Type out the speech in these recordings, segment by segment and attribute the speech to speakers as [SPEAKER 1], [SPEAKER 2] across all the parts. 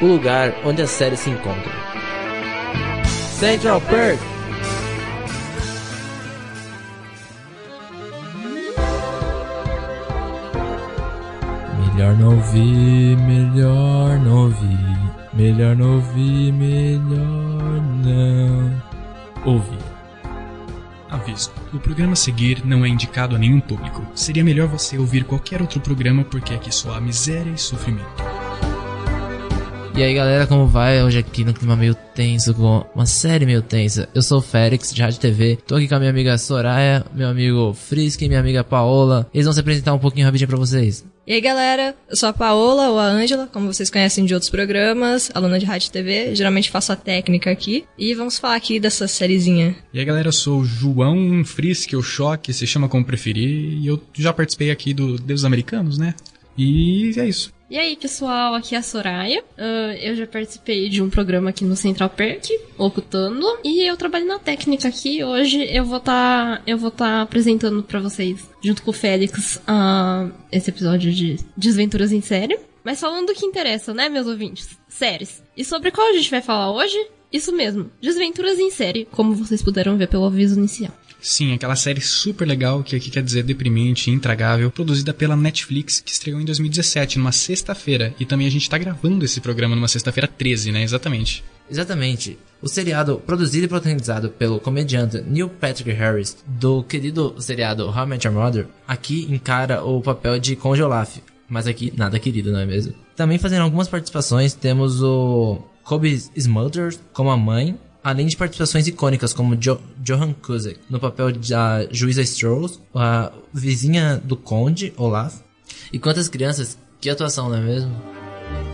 [SPEAKER 1] o lugar onde as séries se encontram. Central Perk!
[SPEAKER 2] Melhor não ouvir, melhor não ouvir, melhor não ouvir, melhor não ouvir.
[SPEAKER 3] Aviso: o programa a seguir não é indicado a nenhum público. Seria melhor você ouvir qualquer outro programa porque aqui só há miséria e sofrimento.
[SPEAKER 1] E aí galera, como vai? Hoje aqui no clima meio tenso, com uma série meio tensa. Eu sou o Félix, de Rádio TV. Tô aqui com a minha amiga Soraya, meu amigo Frisk e minha amiga Paola. Eles vão se apresentar um pouquinho rapidinho pra vocês.
[SPEAKER 4] E aí galera, eu sou a Paola ou a Ângela, como vocês conhecem de outros programas, aluna de Rádio TV, geralmente faço a técnica aqui. E vamos falar aqui dessa sériezinha.
[SPEAKER 3] E aí galera, eu sou o João Frisk, ou Choque, se chama como preferir, e eu já participei aqui do Deus Americanos, né? E é isso.
[SPEAKER 5] E aí, pessoal, aqui é a Soraya. Uh, eu já participei de um programa aqui no Central Perk, locutando, e eu trabalho na técnica aqui. Hoje eu vou estar tá, eu vou tá apresentando para vocês, junto com o Félix, uh, esse episódio de Desventuras em Série. Mas falando do que interessa, né, meus ouvintes? Séries. E sobre qual a gente vai falar hoje? Isso mesmo, Desventuras em Série, como vocês puderam ver pelo aviso inicial.
[SPEAKER 3] Sim, aquela série super legal, que aqui quer dizer deprimente, intragável, produzida pela Netflix, que estreou em 2017, numa sexta-feira. E também a gente tá gravando esse programa numa sexta-feira 13, né? Exatamente.
[SPEAKER 1] Exatamente. O seriado, produzido e protagonizado pelo comediante Neil Patrick Harris, do querido seriado How I Met Your Mother, aqui encara o papel de Conge. Mas aqui, nada querido, não é mesmo? Também fazendo algumas participações, temos o Kobe Smulders como a mãe, além de participações icônicas como jo Johan Cusack no papel da juíza Strauss, a vizinha do conde, Olaf. E quantas crianças, que atuação, não é mesmo?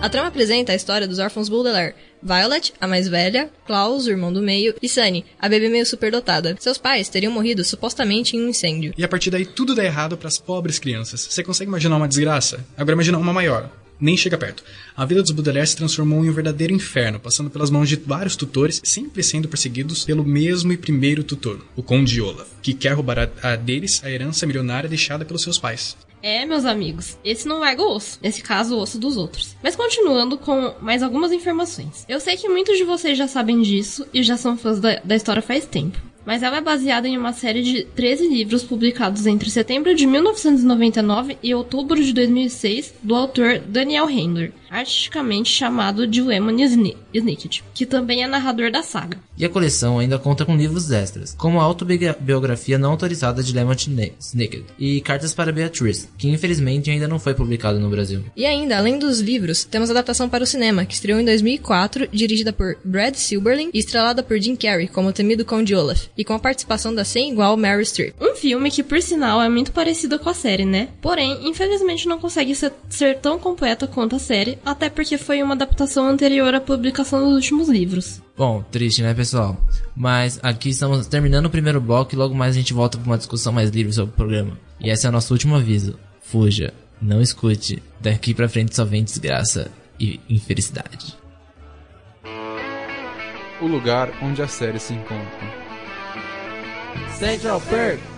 [SPEAKER 4] A trama apresenta a história dos órfãos Baudelaire. Violet, a mais velha, Klaus, o irmão do meio, e Sunny, a bebê meio superdotada. Seus pais teriam morrido supostamente em um incêndio.
[SPEAKER 3] E a partir daí tudo dá errado para as pobres crianças. Você consegue imaginar uma desgraça? Agora imagina uma maior nem chega perto. A vida dos Baudelaire se transformou em um verdadeiro inferno, passando pelas mãos de vários tutores, sempre sendo perseguidos pelo mesmo e primeiro tutor, o Conde Olaf, que quer roubar a, deles a herança milionária deixada pelos seus pais.
[SPEAKER 5] É, meus amigos, esse não larga o osso, nesse caso o osso dos outros. Mas continuando com mais algumas informações. Eu sei que muitos de vocês já sabem disso e já são fãs da, da história faz tempo mas ela é baseada em uma série de 13 livros publicados entre setembro de 1999 e outubro de 2006 do autor Daniel Handler, artisticamente chamado de Lemon Snicket, que também é narrador da saga.
[SPEAKER 1] E a coleção ainda conta com livros extras, como a autobiografia não autorizada de Lemon Snicket e Cartas para Beatriz, que infelizmente ainda não foi publicado no Brasil.
[SPEAKER 4] E ainda, além dos livros, temos a adaptação para o cinema, que estreou em 2004, dirigida por Brad Silberling e estrelada por Jim Carrey como o temido Conde Olaf e com a participação da sem igual Mary Streep.
[SPEAKER 5] Um filme que, por sinal, é muito parecido com a série, né? Porém, infelizmente não consegue ser, ser tão completa quanto a série, até porque foi uma adaptação anterior à publicação dos últimos livros.
[SPEAKER 1] Bom, triste, né, pessoal? Mas aqui estamos terminando o primeiro bloco e logo mais a gente volta para uma discussão mais livre sobre o programa. E esse é o nosso último aviso. Fuja, não escute. Daqui pra frente só vem desgraça e infelicidade.
[SPEAKER 2] O lugar onde as séries se encontram.
[SPEAKER 1] Central Perk.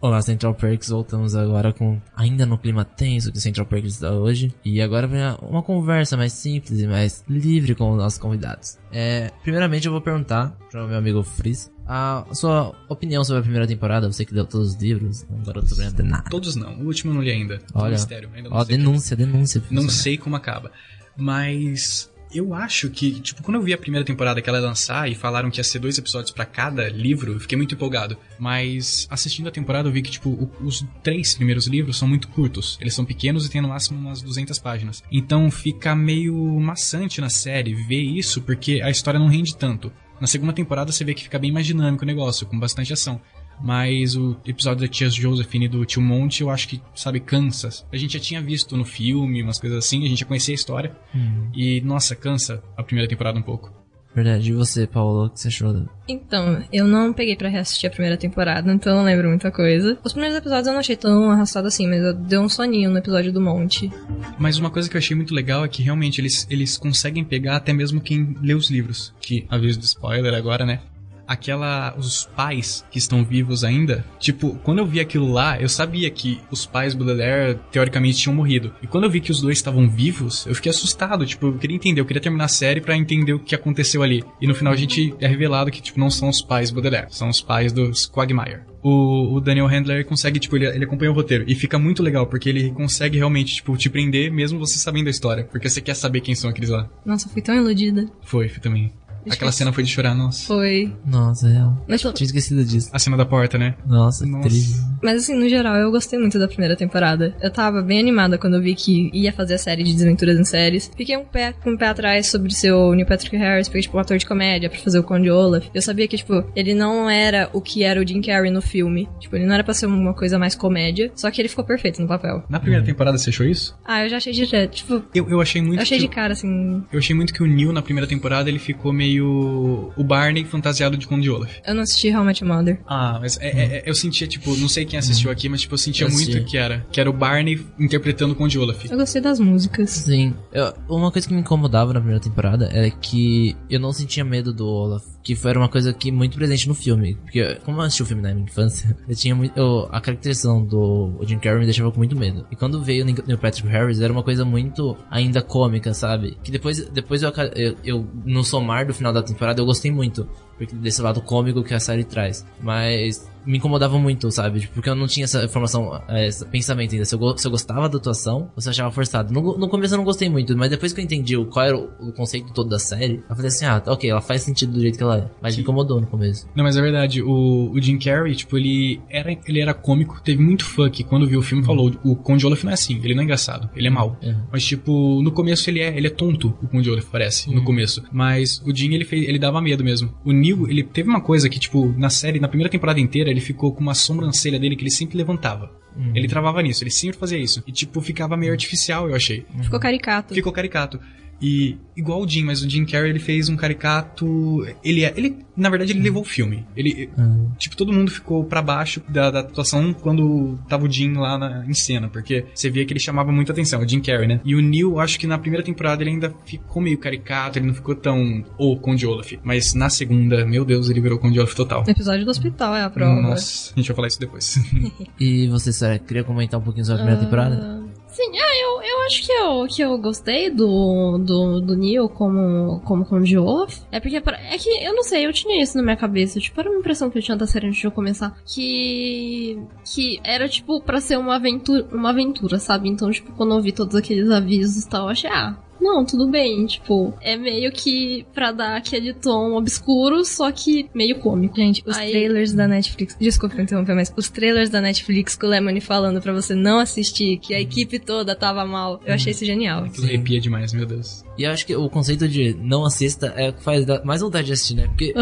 [SPEAKER 1] Olá, Central Perks. Voltamos agora com ainda no clima tenso que o Central Perks está hoje. E agora vem uma conversa mais simples e mais livre com os nossos convidados. É, primeiramente eu vou perguntar para o meu amigo Frizz a sua opinião sobre a primeira temporada. Você que leu todos os livros, agora eu tô sabendo nada.
[SPEAKER 3] Todos não. O último eu não li ainda.
[SPEAKER 1] Olha,
[SPEAKER 3] mistério. Ainda não
[SPEAKER 1] ó, denúncia, denúncia.
[SPEAKER 3] Não sei como acaba. Mas eu acho que, tipo, quando eu vi a primeira temporada que ela ia lançar e falaram que ia ser dois episódios para cada livro, eu fiquei muito empolgado. Mas assistindo a temporada eu vi que, tipo, o, os três primeiros livros são muito curtos. Eles são pequenos e tem no máximo umas 200 páginas. Então fica meio maçante na série ver isso porque a história não rende tanto. Na segunda temporada você vê que fica bem mais dinâmico o negócio, com bastante ação. Mas o episódio da tia Josephine e do tio Monte, eu acho que, sabe, cansa. A gente já tinha visto no filme, umas coisas assim, a gente já conhecia a história. Hum. E, nossa, cansa a primeira temporada um pouco.
[SPEAKER 1] Verdade. E você, Paulo, o que você achou?
[SPEAKER 4] Então, eu não peguei para reassistir a primeira temporada, então não lembro muita coisa. Os primeiros episódios eu não achei tão arrastado assim, mas eu dei um soninho no episódio do Monte.
[SPEAKER 3] Mas uma coisa que eu achei muito legal é que realmente eles, eles conseguem pegar até mesmo quem lê os livros. Que, aviso de spoiler agora, né? Aquela. Os pais que estão vivos ainda. Tipo, quando eu vi aquilo lá, eu sabia que os pais Baudelaire, teoricamente, tinham morrido. E quando eu vi que os dois estavam vivos, eu fiquei assustado. Tipo, eu queria entender, eu queria terminar a série pra entender o que aconteceu ali. E no final a gente é revelado que, tipo, não são os pais Baudelaire, são os pais dos Quagmire. O, o Daniel Handler consegue, tipo, ele, ele acompanha o roteiro. E fica muito legal, porque ele consegue realmente, tipo, te prender mesmo você sabendo a história. Porque você quer saber quem são aqueles lá.
[SPEAKER 4] Nossa, fui tão iludida.
[SPEAKER 3] Foi, foi também. Aquela cena foi de chorar, nossa.
[SPEAKER 4] Foi.
[SPEAKER 1] Nossa, é real.
[SPEAKER 4] Mas, tipo,
[SPEAKER 1] Tinha esquecido disso.
[SPEAKER 3] A cena da porta, né?
[SPEAKER 1] Nossa,
[SPEAKER 3] Nossa.
[SPEAKER 1] que triste.
[SPEAKER 4] mas assim, no geral, eu gostei muito da primeira temporada. Eu tava bem animada quando eu vi que ia fazer a série de Desventuras em Séries. Fiquei um pé, com um pé atrás sobre ser o Neil Patrick Harris, porque, tipo, um ator de comédia pra fazer o Conde Olaf. Eu sabia que, tipo, ele não era o que era o Jim Carrey no filme. Tipo, ele não era pra ser uma coisa mais comédia, só que ele ficou perfeito no papel.
[SPEAKER 3] Na primeira temporada você achou isso?
[SPEAKER 4] Ah, eu já achei direto. Tipo,
[SPEAKER 3] Eu, eu achei muito
[SPEAKER 4] eu achei
[SPEAKER 3] que...
[SPEAKER 4] de cara, assim.
[SPEAKER 3] Eu achei muito que o Neil, na primeira temporada, ele ficou meio... O Barney fantasiado de Conde Olaf.
[SPEAKER 4] Eu não assisti How I Met Your Mother.
[SPEAKER 3] Ah, mas é- é- é- eu sentia, tipo, não sei quem assistiu aqui, mas tipo, eu sentia
[SPEAKER 1] Eu
[SPEAKER 3] muito que era. Que era o Barney interpretando o Conde Olaf.
[SPEAKER 4] Eu gostei das músicas.
[SPEAKER 1] Sim. Eu- uma coisa que me incomodava na primeira temporada era que eu não sentia medo do Olaf. Que foi uma coisa que muito presente no filme. Porque, como eu assisti o filme na minha infância, eu tinha muito. eu- a caracterização do Jim Carrey me deixava com muito medo. E quando veio o Neil Patrick Harris, era uma coisa muito ainda cômica, sabe? Que depois, depois eu, eu, eu, no somar do final da temporada, eu gostei muito. Porque desse lado cômico que a série traz. Mas me incomodava muito, sabe? Tipo, Porque eu não tinha essa informação, eh, esse pensamento ainda. Se eu, se eu gostava da atuação, ou se eu achava forçado. No, no começo eu não gostei muito, mas depois que eu entendi o, qual era o, o conceito todo da série, eu falei assim, ah, ok, ela faz sentido do jeito que ela é. Mas me incomodou no começo.
[SPEAKER 3] Não, mas é verdade, o, o Jim Carrey, tipo, ele era, ele era cômico, teve muito fã que quando viu o filme falou, o Conde Olaf não é assim, ele não é engraçado, ele é mau.
[SPEAKER 1] Uhum.
[SPEAKER 3] Mas, tipo, no começo ele é, ele é tonto, o Conde Olaf parece, no começo. Mas o Jim, ele fez, ele dava medo mesmo. O Neil, ele teve uma coisa que, tipo, na série, na primeira temporada inteira, ele ficou com uma sobrancelha dele que ele sempre levantava. Ele travava nisso, ele sempre fazia isso. E, tipo, ficava meio artificial, eu achei.
[SPEAKER 4] Ficou caricato.
[SPEAKER 3] Ficou caricato. E igual o Jim, mas o Jim Carrey ele fez um caricato. Ele é. Ele, na verdade, ele levou o filme. Ele.
[SPEAKER 1] Hum.
[SPEAKER 3] Tipo, todo mundo ficou pra baixo da, da atuação quando tava o Jim lá na- em cena, porque você via que ele chamava muita atenção, o Jim Carrey, né? E o Neil, acho que na primeira temporada ele ainda ficou meio caricato, ele não ficou tão. o Conde Olaf. Mas na segunda, meu Deus, ele virou Conde Olaf total.
[SPEAKER 4] No episódio do hospital é a prova.
[SPEAKER 3] Nossa, a gente vai falar isso depois.
[SPEAKER 1] E você, Sarah, queria comentar um pouquinho sobre a primeira temporada?
[SPEAKER 5] Sim, ah, eu, eu acho que eu, que eu gostei do, do, do Neil como, como Conde Olaf. É porque, é que, eu não sei, eu tinha isso na minha cabeça. Tipo, era uma impressão que eu tinha da série antes de eu começar. Que, que era, tipo, pra ser uma aventura, uma aventura, sabe? Então, tipo, quando eu vi todos aqueles avisos e tal, eu achei, ah... Não, tudo bem, tipo, é meio que pra dar aquele tom obscuro, só que meio cômico.
[SPEAKER 4] Gente, os
[SPEAKER 5] Aí-
[SPEAKER 4] trailers da Netflix. Desculpa interromper, mas os trailers da Netflix com o Lemony falando pra você não assistir, que a equipe toda tava mal. Eu achei isso genial.
[SPEAKER 3] Aquilo arrepia demais, meu Deus.
[SPEAKER 1] E eu acho que o conceito de não assista é o que faz mais vontade de assistir, né? Porque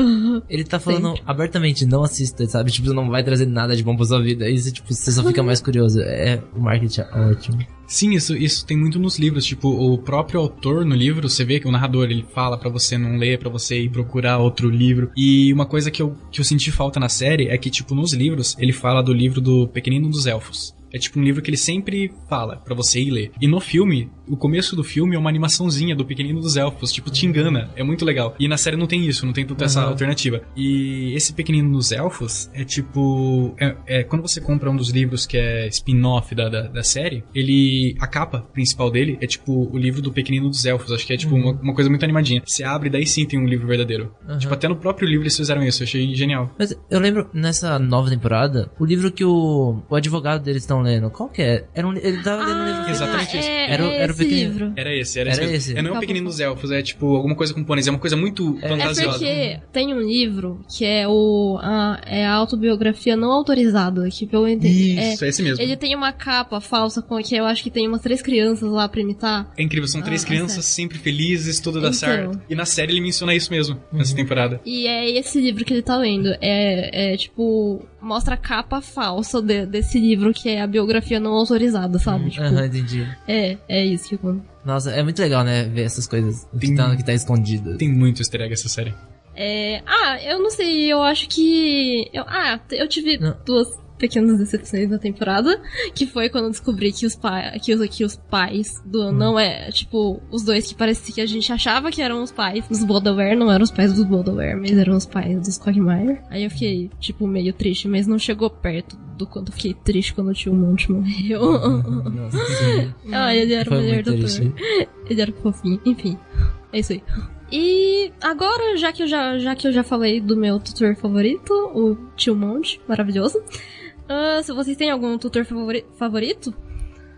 [SPEAKER 1] ele tá falando abertamente, não assista, sabe? Tipo, não vai trazer nada de bom pra sua vida. Você, tipo, você só fica mais curioso. É, o marketing é ótimo.
[SPEAKER 3] Sim, isso, isso tem muito nos livros. Tipo, o próprio autor no livro, você vê que o narrador ele fala pra você não ler, pra você ir procurar outro livro. E uma coisa que eu, que eu senti falta na série é que, tipo, nos livros, ele fala do livro do Pequenino dos Elfos. É tipo um livro que ele sempre fala pra você ir ler. E no filme, o começo do filme é uma animaçãozinha do Pequenino dos Elfos, tipo, te engana. É muito legal. E na série não tem isso, não tem toda essa
[SPEAKER 1] Uhum.
[SPEAKER 3] alternativa. E esse Pequenino dos Elfos é tipo. É, é quando você compra um dos livros que é spin-off da, da, da série, ele. A capa principal dele é tipo o livro do Pequenino dos Elfos. Acho que é tipo uma, uma coisa muito animadinha. Você abre, daí sim tem um livro verdadeiro.
[SPEAKER 1] Uhum.
[SPEAKER 3] Tipo, até no próprio livro eles fizeram isso. Eu achei genial.
[SPEAKER 1] Mas eu lembro, nessa nova temporada, o livro que o, o advogado deles estão lendo, qual que é? Era um, ele tava lendo um livro
[SPEAKER 3] Exatamente isso.
[SPEAKER 5] É,
[SPEAKER 1] Era o-
[SPEAKER 5] é
[SPEAKER 1] era o
[SPEAKER 5] esse
[SPEAKER 1] pequeno-
[SPEAKER 5] livro.
[SPEAKER 3] Era esse, era,
[SPEAKER 1] Era
[SPEAKER 3] esse.
[SPEAKER 1] esse.
[SPEAKER 3] É não é o
[SPEAKER 5] Tá
[SPEAKER 3] Pequenino dos Elfos, é tipo alguma coisa com pôneis. É uma coisa muito
[SPEAKER 5] É
[SPEAKER 3] fantasiosa.
[SPEAKER 5] porque tem um livro que é o a, é a autobiografia não autorizada, que pelo entendi.
[SPEAKER 3] Isso, é, esse mesmo.
[SPEAKER 5] Ele tem uma capa falsa com que eu acho que tem umas três crianças lá pra imitar.
[SPEAKER 3] É incrível, são três
[SPEAKER 5] Ah,
[SPEAKER 3] crianças sempre felizes, tudo dá
[SPEAKER 5] Então.
[SPEAKER 3] certo. E na série ele menciona isso mesmo, nessa
[SPEAKER 1] Uhum.
[SPEAKER 3] temporada.
[SPEAKER 5] E é esse livro que ele tá lendo. É, é tipo, mostra a capa falsa de- desse livro que é a biografia não autorizada, sabe? Tipo,
[SPEAKER 1] Aham, entendi.
[SPEAKER 5] é, é isso que eu.
[SPEAKER 1] Nossa, é muito legal, né? Ver essas coisas que,
[SPEAKER 3] Tem-
[SPEAKER 1] tá, que tá escondido.
[SPEAKER 3] Tem muito easter egg essa série.
[SPEAKER 5] É, ah, eu não sei, eu acho que. Eu, ah, eu tive
[SPEAKER 1] Não.
[SPEAKER 5] duas pequenas decepções da temporada, que foi quando eu descobri que os, pa que os, que os pais do não é, tipo, os dois que parecia que a gente achava que eram os pais dos Boulderware, não eram os pais dos Boulderware, mas eram os pais dos Quagmire. Aí eu fiquei, tipo, meio triste, mas não chegou perto do quanto eu fiquei triste quando o tio Monte morreu.
[SPEAKER 1] Nossa,
[SPEAKER 5] ah, ele era
[SPEAKER 1] Foi
[SPEAKER 5] o melhor doutor.
[SPEAKER 1] triste.
[SPEAKER 5] Ele era fofinho. Enfim, é isso aí. E agora, já que eu já, já, que eu já falei do meu tutor favorito, o tio Monte, maravilhoso. Ah, se vocês têm algum tutor favori- favorito,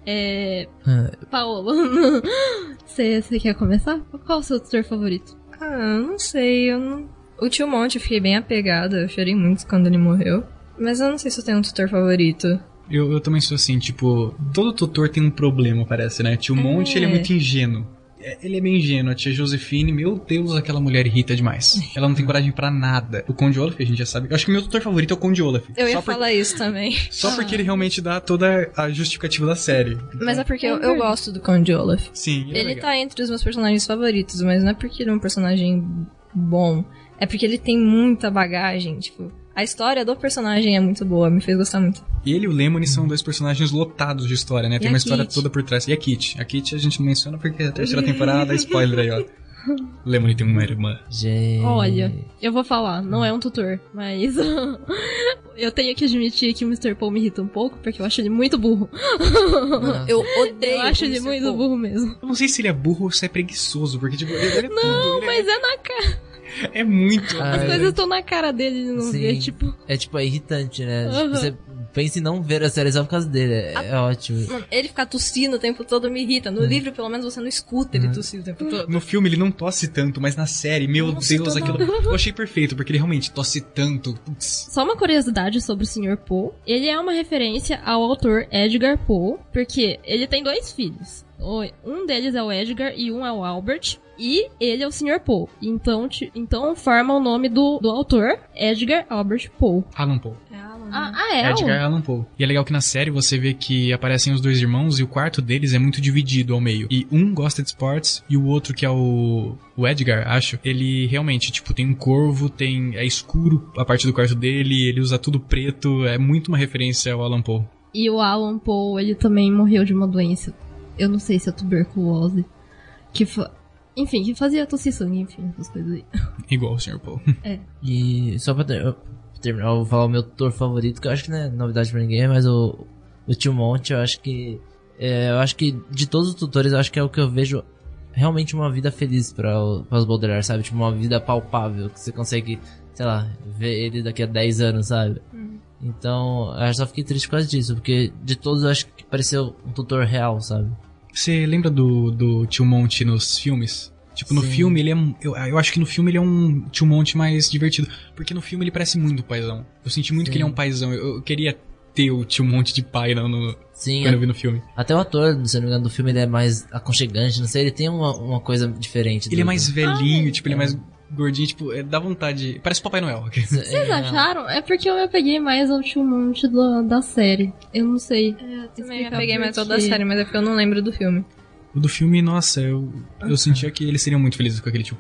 [SPEAKER 5] é.
[SPEAKER 1] Ah,
[SPEAKER 5] Paola, você quer começar? Qual o seu tutor favorito?
[SPEAKER 4] Ah, não sei, eu não... O tio Monte eu fiquei bem apegada, eu chorei muito quando ele morreu. Mas eu não sei se eu tenho um tutor favorito.
[SPEAKER 3] Eu, eu também sou assim, tipo, todo tutor tem um problema, parece, né? Tio Monte, ele é muito ingênuo. É, Ele é bem ingênuo. A tia Josefine, meu Deus, aquela mulher irrita demais. Ela não tem coragem pra nada. O Conde Olaf, a gente já sabe. Eu acho que meu tutor favorito é o Conde Olaf.
[SPEAKER 4] Eu ia
[SPEAKER 3] só, por-
[SPEAKER 4] falar isso também.
[SPEAKER 3] só porque ele realmente dá toda a justificativa da série.
[SPEAKER 4] Mas é porque eu, eu gosto do Conde Olaf.
[SPEAKER 3] Sim, é
[SPEAKER 4] Ele
[SPEAKER 3] legal.
[SPEAKER 4] tá entre os meus personagens favoritos, mas não é porque ele é um personagem bom. É porque ele tem muita bagagem, tipo... A história do personagem é muito boa, me fez gostar muito.
[SPEAKER 3] Ele e o Lemony são dois personagens lotados de história, né? Tem
[SPEAKER 4] a
[SPEAKER 3] uma história
[SPEAKER 4] Kit?
[SPEAKER 3] toda por trás. E a Kit. A Kit a gente não menciona porque é a terceira temporada, spoiler aí, ó. O Lemony tem uma irmã.
[SPEAKER 1] gente.
[SPEAKER 5] Olha, eu vou falar, não é um tutor, mas. eu tenho que admitir que o Mr. Paul me irrita um pouco, porque eu acho ele muito burro.
[SPEAKER 4] Eu odeio
[SPEAKER 5] Eu acho ele
[SPEAKER 4] Mr.
[SPEAKER 5] muito
[SPEAKER 4] Paul.
[SPEAKER 5] burro mesmo.
[SPEAKER 3] Eu não sei se ele é burro ou se é preguiçoso, porque, tipo, ele, é tudo.
[SPEAKER 5] Não,
[SPEAKER 3] Ele
[SPEAKER 5] mas é na cara.
[SPEAKER 3] É, muito.
[SPEAKER 1] Ah,
[SPEAKER 5] As coisas estão na cara dele de não
[SPEAKER 1] Sim.
[SPEAKER 5] ver, tipo.
[SPEAKER 1] É tipo, é irritante, né?
[SPEAKER 5] Aham.
[SPEAKER 1] Tipo, você pensa em não ver a série só por causa dele. É, é ótimo.
[SPEAKER 4] Ele ficar tossindo o tempo todo me irrita. No livro, pelo menos, você não escuta ele tossir o tempo todo.
[SPEAKER 3] No filme ele não tosse tanto, mas na série, meu
[SPEAKER 4] Nossa,
[SPEAKER 3] Deus, aquilo. Eu achei perfeito, porque ele realmente tosse tanto. Putz.
[SPEAKER 5] Só uma curiosidade sobre o Sr. Poe. Ele é uma referência ao autor Edgar Poe, porque ele tem dois filhos. Um deles é o Edgar e um é o Albert. E ele é o Sr. Poe. Então, então forma o nome do, do autor, Edgar Albert Poe.
[SPEAKER 3] Alan Poe.
[SPEAKER 5] Ah, ah, é?
[SPEAKER 3] Edgar Allan Poe. E é legal que na série você vê que aparecem os dois irmãos e o quarto deles é muito dividido ao meio. E um gosta de esportes e o outro, que é o, o Edgar, acho, ele realmente, tipo, tem um corvo, tem é escuro a parte do quarto dele, ele usa tudo preto, é muito uma referência ao Alan Poe.
[SPEAKER 5] E o Alan Poe, ele também morreu de uma doença. Eu não sei se é tuberculose. Que fa... Enfim, que fazia tossir sangue, enfim, essas coisas aí.
[SPEAKER 3] Igual o Sr. Poe.
[SPEAKER 1] E só pra ter- terminar, eu vou falar o meu tutor favorito, que eu acho que não é novidade pra ninguém, mas o, o Tio Monte, eu acho que. é, eu acho que de todos os tutores, eu acho que é o que eu vejo realmente uma vida feliz para os Baudelaire, sabe? Tipo, uma vida palpável, que você consegue, sei lá, ver ele daqui a 10 anos, sabe? Então, eu só fiquei triste por causa disso, porque de todos eu acho que pareceu um tutor real, sabe?
[SPEAKER 3] Você lembra do, do Tio Monte nos filmes? Tipo, no
[SPEAKER 1] Sim.
[SPEAKER 3] filme ele é. um- Eu, eu acho que no filme ele é um Tio Monte mais divertido. Porque no filme ele parece muito paizão. Eu senti muito
[SPEAKER 1] Sim.
[SPEAKER 3] que ele é um paizão. Eu, eu queria ter o Tio Monte de pai no, no-
[SPEAKER 1] Sim,
[SPEAKER 3] quando eu vi no filme.
[SPEAKER 1] até o ator, se não me engano, do filme ele é mais aconchegante, não sei, ele tem uma, uma coisa diferente.
[SPEAKER 3] Ele
[SPEAKER 1] do-
[SPEAKER 3] é mais velhinho,
[SPEAKER 5] Ah,
[SPEAKER 3] tipo, ele é mais gordinho, tipo, é, dá vontade. Parece o Papai Noel.
[SPEAKER 5] Vocês
[SPEAKER 1] É,
[SPEAKER 5] acharam? É porque eu me apeguei mais ao tio Monte da, da série. Eu não sei.
[SPEAKER 4] Eu também
[SPEAKER 5] Explicar
[SPEAKER 4] peguei
[SPEAKER 5] por
[SPEAKER 4] mais toda a
[SPEAKER 5] quê.
[SPEAKER 4] série, mas é porque eu não lembro do filme.
[SPEAKER 3] O do filme, nossa, eu, eu sentia que eles seriam muito felizes com aquele tio,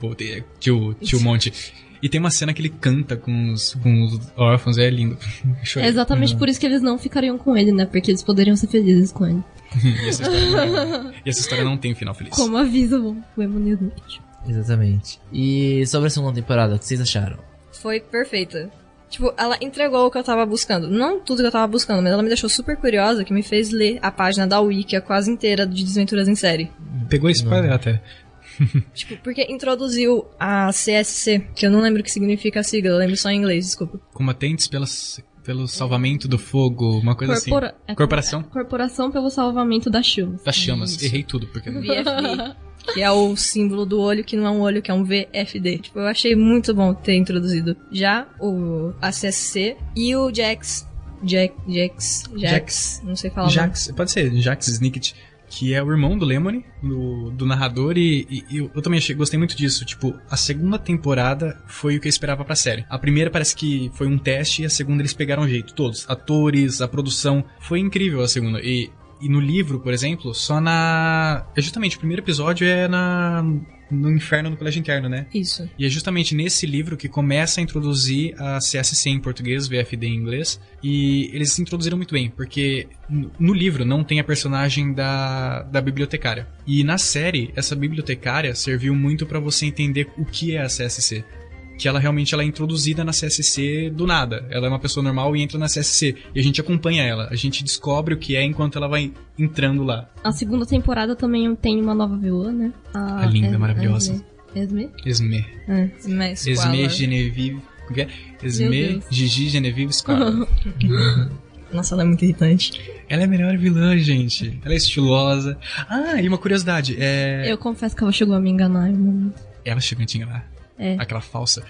[SPEAKER 3] tio, tio Monte. E tem uma cena que ele canta com os, com os órfãos, é lindo.
[SPEAKER 5] É exatamente por isso que eles não ficariam com ele, né? Porque eles poderiam ser felizes com ele.
[SPEAKER 3] e, essa história não, e essa história não tem final feliz.
[SPEAKER 5] Como avisa o o Emunir
[SPEAKER 1] Exatamente. E sobre a segunda temporada, o que vocês acharam?
[SPEAKER 4] Foi perfeita. Tipo, ela entregou o que eu tava buscando. Não tudo que eu tava buscando, mas ela me deixou super curiosa, que me fez ler a página da Wiki quase inteira de Desventuras em Série.
[SPEAKER 3] Pegou spoiler até.
[SPEAKER 4] Tipo, porque introduziu a CSC, que eu não lembro o que significa a sigla, eu lembro só em inglês, desculpa.
[SPEAKER 3] Combatentes pelas, pelo salvamento do fogo, uma coisa
[SPEAKER 5] Corpora-
[SPEAKER 3] assim.
[SPEAKER 5] é-
[SPEAKER 3] Corporação
[SPEAKER 5] Corporação pelo Salvamento das Chamas.
[SPEAKER 3] das chamas.
[SPEAKER 4] Isso.
[SPEAKER 3] Errei tudo, porque.
[SPEAKER 4] que é o símbolo do olho, que não é um olho, que é um VFD. Tipo, eu achei muito bom ter introduzido já o a CSC e o Jax. Jack, Jax, Jax,
[SPEAKER 3] Jax.
[SPEAKER 4] não sei falar.
[SPEAKER 3] Jax, pode ser, Jax Snicket, que é o irmão do Lemony, do, do narrador, e, e- e eu, eu também achei, gostei muito disso. Tipo, a segunda temporada foi o que eu esperava pra série. A primeira parece que foi um teste, e a segunda eles pegaram jeito, todos. Atores, a produção. Foi incrível a segunda. E E no livro, por exemplo, só na. É justamente, o primeiro episódio é na. No inferno no colégio interno, né?
[SPEAKER 4] Isso.
[SPEAKER 3] E é justamente nesse livro que começa a introduzir a CSC em português, VFD em inglês. E eles se introduziram muito bem, porque no- livro não tem a personagem da, da bibliotecária. E na série, essa bibliotecária serviu muito pra você entender o que é a CSC. Que ela realmente ela é introduzida na CSC do nada. Ela é uma pessoa normal e entra na CSC. E a gente acompanha ela. A gente descobre o que é enquanto ela vai entrando lá.
[SPEAKER 5] A segunda temporada também tem uma nova vilã, né?
[SPEAKER 3] A linda, maravilhosa.
[SPEAKER 5] Esme.
[SPEAKER 3] Esme.
[SPEAKER 5] É.
[SPEAKER 4] Mas
[SPEAKER 3] Esme Genevieve. Como que é? Esme. Gigi Genevieve Squad.
[SPEAKER 4] Nossa, ela é muito irritante.
[SPEAKER 3] ela é a melhor vilã, gente. Ela é estilosa. Ah, e uma curiosidade. É...
[SPEAKER 5] Eu confesso que ela chegou a me enganar em um momento.
[SPEAKER 3] Ela chegou a te enganar.
[SPEAKER 5] É.
[SPEAKER 3] Aquela falsa.